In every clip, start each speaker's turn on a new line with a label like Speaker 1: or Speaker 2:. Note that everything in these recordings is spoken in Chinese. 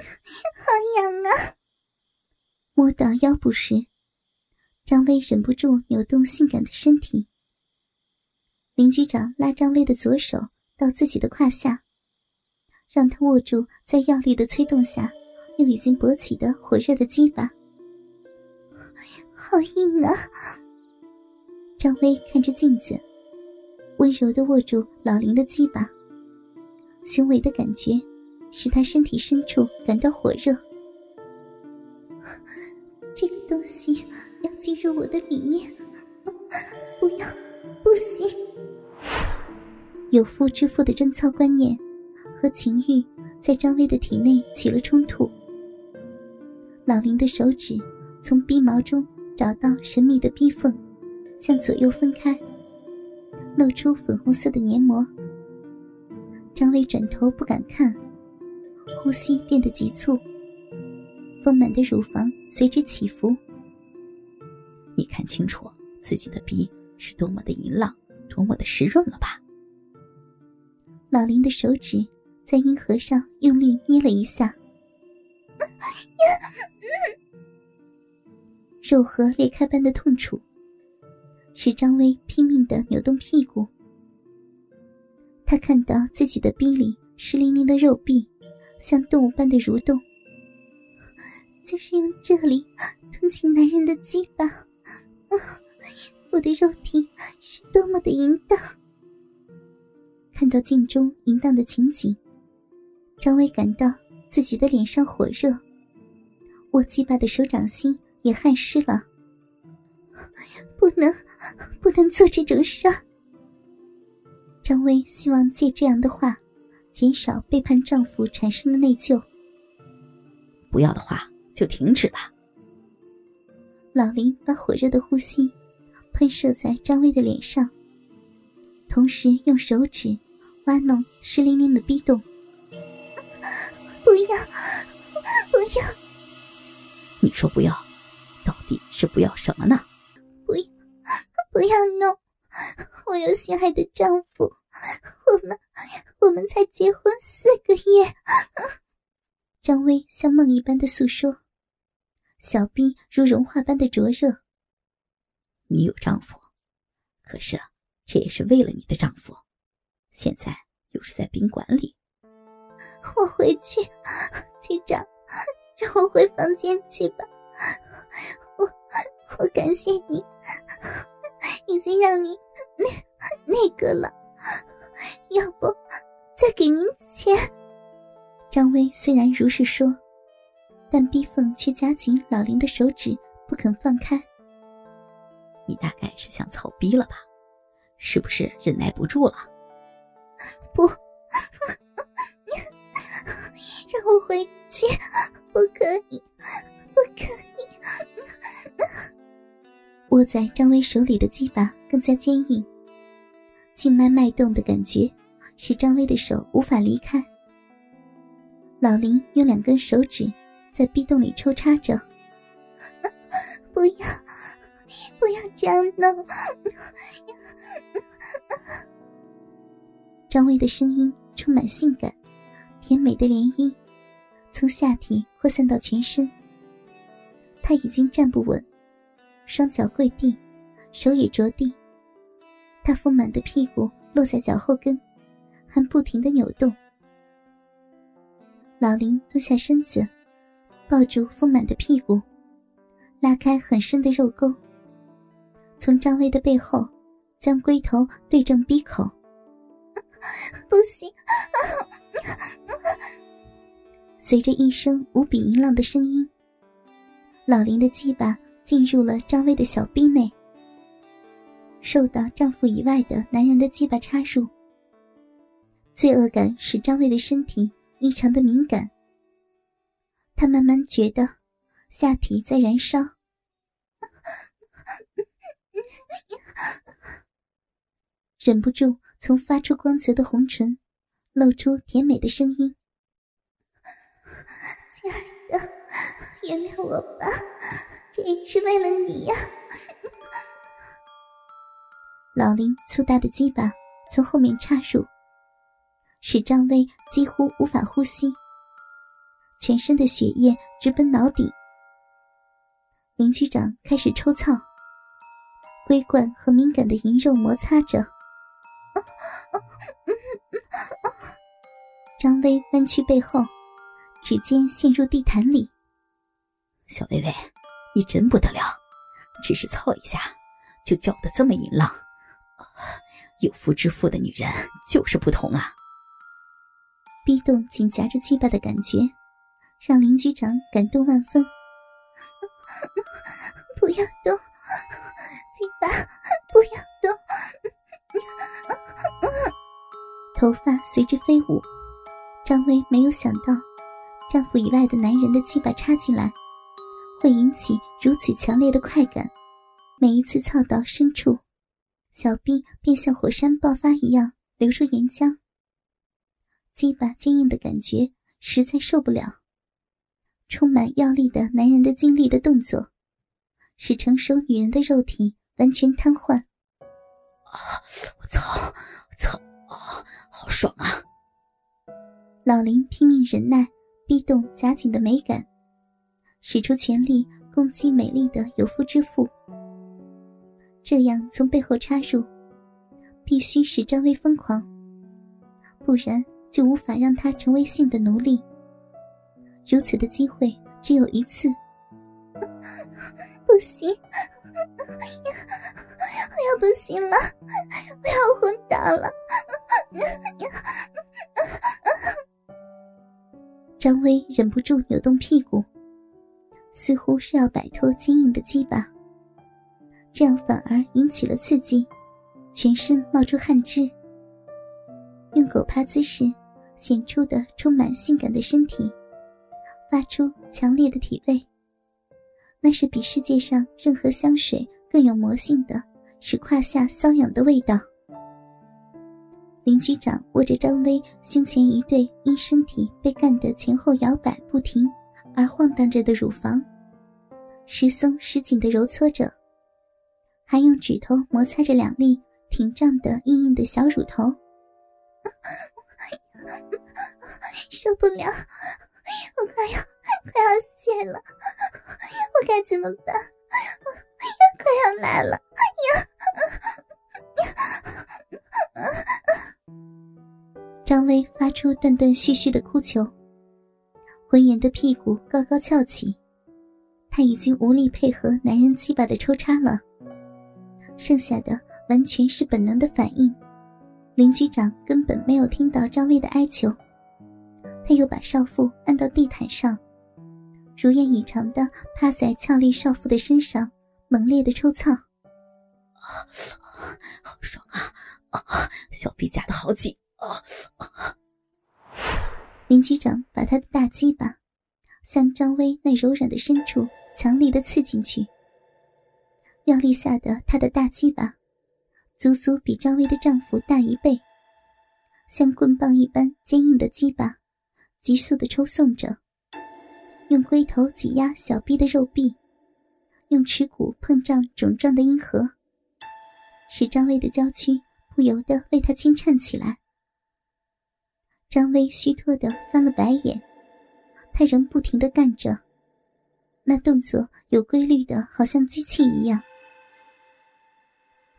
Speaker 1: 好痒啊！
Speaker 2: 摸到腰部时，张薇忍不住扭动性感的身体。林局长拉张薇的左手到自己的胯下，让他握住在药力的催动下又已经勃起的火热的鸡巴。
Speaker 1: 好硬啊！
Speaker 2: 张薇看着镜子，温柔的握住老林的鸡巴，雄伟的感觉使他身体深处感到火热。
Speaker 1: 这个东西要进入我的里面，不要，不行！
Speaker 2: 有夫之妇的贞操观念和情欲在张薇的体内起了冲突。老林的手指从逼毛中找到神秘的逼缝，向左右分开，露出粉红色的黏膜。张薇转头不敢看，呼吸变得急促。丰满的乳房随之起伏。
Speaker 3: 你看清楚自己的逼是多么的淫浪，多么的湿润了吧？
Speaker 2: 老林的手指在阴核上用力捏了一下，肉核裂开般的痛楚，使张薇拼命的扭动屁股。他看到自己的逼里湿淋淋的肉壁，像动物般的蠕动。
Speaker 1: 就是用这里吞起男人的鸡巴，啊我的肉体是多么的淫荡！
Speaker 2: 看到镜中淫荡的情景，张薇感到自己的脸上火热，握鸡巴的手掌心也汗湿了。
Speaker 1: 不能，不能做这种事。
Speaker 2: 张薇希望借这样的话，减少背叛丈夫产生的内疚。
Speaker 3: 不要的话。就停止吧。
Speaker 2: 老林把火热的呼吸喷射在张薇的脸上，同时用手指挖弄湿淋淋的逼洞。
Speaker 1: 不要，不要！
Speaker 3: 你说不要，到底是不要什么呢？
Speaker 1: 不要，不要弄！我有心爱的丈夫，我们，我们才结婚四个月。
Speaker 2: 张薇像梦一般的诉说。小臂如融化般的灼热。
Speaker 3: 你有丈夫，可是这也是为了你的丈夫。现在又是在宾馆里。
Speaker 1: 我回去，局长，让我回房间去吧。我我感谢你，已经让你那那个了。要不再给您钱？
Speaker 2: 张威虽然如是说。但逼缝却夹紧老林的手指，不肯放开。
Speaker 3: 你大概是想操逼了吧？是不是忍耐不住了？
Speaker 1: 不，让我回去！不可以，不可以！
Speaker 2: 握在张威手里的鸡巴更加坚硬，静脉脉动的感觉使张薇的手无法离开。老林用两根手指。在壁洞里抽插着，
Speaker 1: 不要，不要这样弄！
Speaker 2: 张薇的声音充满性感、甜美的涟漪，从下体扩散到全身。她已经站不稳，双脚跪地，手也着地。她丰满的屁股落在脚后跟，还不停的扭动。老林蹲下身子。抱住丰满的屁股，拉开很深的肉沟。从张薇的背后，将龟头对正鼻口。
Speaker 1: 不行！
Speaker 2: 随着一声无比淫浪的声音，老林的鸡巴进入了张薇的小臂内。受到丈夫以外的男人的鸡巴插入，罪恶感使张卫的身体异常的敏感。他慢慢觉得下体在燃烧，忍不住从发出光泽的红唇露出甜美的声音：“
Speaker 1: 亲爱的，原谅我吧，这也是为了你呀。”
Speaker 2: 老林粗大的鸡巴从后面插入，使张薇几乎无法呼吸。全身的血液直奔脑顶。林局长开始抽操，龟冠和敏感的银肉摩擦着。张薇弯曲背后，指尖陷入地毯里。
Speaker 3: 小薇薇，你真不得了，只是操一下，就叫得这么淫浪。有夫之妇的女人就是不同啊！
Speaker 2: 逼动紧夹着鸡巴的感觉，让林局长感动万分。
Speaker 1: 不要动，鸡巴，不要动！
Speaker 2: 头发随之飞舞。张薇没有想到，丈夫以外的男人的鸡巴插进来，会引起如此强烈的快感。每一次操到深处，小臂便像火山爆发一样流出岩浆。鸡巴坚硬的感觉实在受不了，充满药力的男人的精力的动作，使成熟女人的肉体完全瘫痪。
Speaker 3: 啊！我操！我操！啊！好爽啊！
Speaker 2: 老林拼命忍耐，逼动夹紧的美感，使出全力攻击美丽的有夫之妇。这样从背后插入，必须使张威疯狂，不然就无法让他成为性的奴隶。如此的机会只有一次，
Speaker 1: 不行，我要不行了，我要昏倒了。
Speaker 2: 张威忍不住扭动屁股，似乎是要摆脱坚硬的鸡巴，这样反而引起了刺激，全身冒出汗汁。用狗趴姿势显出的充满性感的身体，发出强烈的体味，那是比世界上任何香水更有魔性的，使胯下瘙痒的味道。林局长握着张薇胸前一对因身体被干得前后摇摆不停而晃荡着的乳房，时松时紧的揉搓着，还用指头摩擦着两粒挺胀的硬硬的小乳头。
Speaker 1: 受不了，我快要快要泄了，我该怎么办？快要来了，
Speaker 2: 张薇发出断断续续的哭求，浑圆的屁股高高翘起，她已经无力配合男人鸡巴的抽插了，剩下的完全是本能的反应。林局长根本没有听到张薇的哀求，他又把少妇按到地毯上，如愿以偿的趴在俏丽少妇的身上，猛烈的抽操。
Speaker 3: 啊，好爽啊！啊，小臂夹的好紧。啊！
Speaker 2: 林局长把他的大鸡巴向张薇那柔软的深处强力的刺进去。药力下的他的大鸡巴，足足比张薇的丈夫大一倍，像棍棒一般坚硬的鸡巴，急速的抽送着，用龟头挤压小臂的肉壁，用耻骨碰撞肿胀的阴核，使张薇的娇躯不由得为他轻颤起来。张薇虚脱的翻了白眼，他仍不停的干着，那动作有规律的，好像机器一样。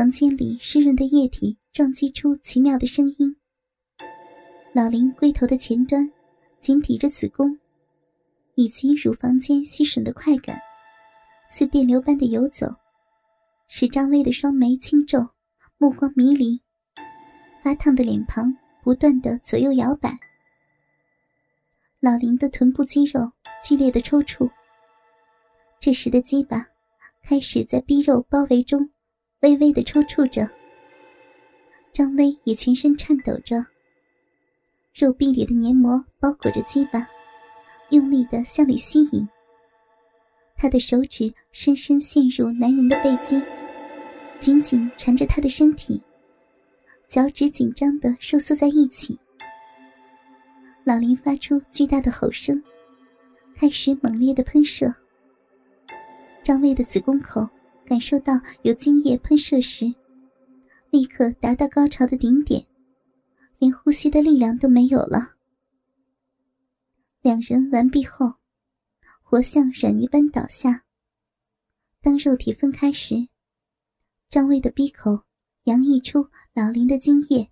Speaker 2: 房间里湿润的液体撞击出奇妙的声音。老林龟头的前端紧抵着子宫，以及乳房间吸吮的快感，似电流般的游走，使张薇的双眉轻皱，目光迷离，发烫的脸庞。不断的左右摇摆，老林的臀部肌肉剧烈的抽搐。这时的鸡巴开始在逼肉包围中微微的抽搐着。张薇也全身颤抖着，肉壁里的黏膜包裹着鸡巴，用力的向里吸引。他的手指深深陷入男人的背肌，紧紧缠着他的身体。脚趾紧张的收缩在一起，老林发出巨大的吼声，开始猛烈的喷射。张薇的子宫口感受到有精液喷射时，立刻达到高潮的顶点，连呼吸的力量都没有了。两人完毕后，活像软泥般倒下。当肉体分开时，张卫的鼻口洋溢出老林的精液。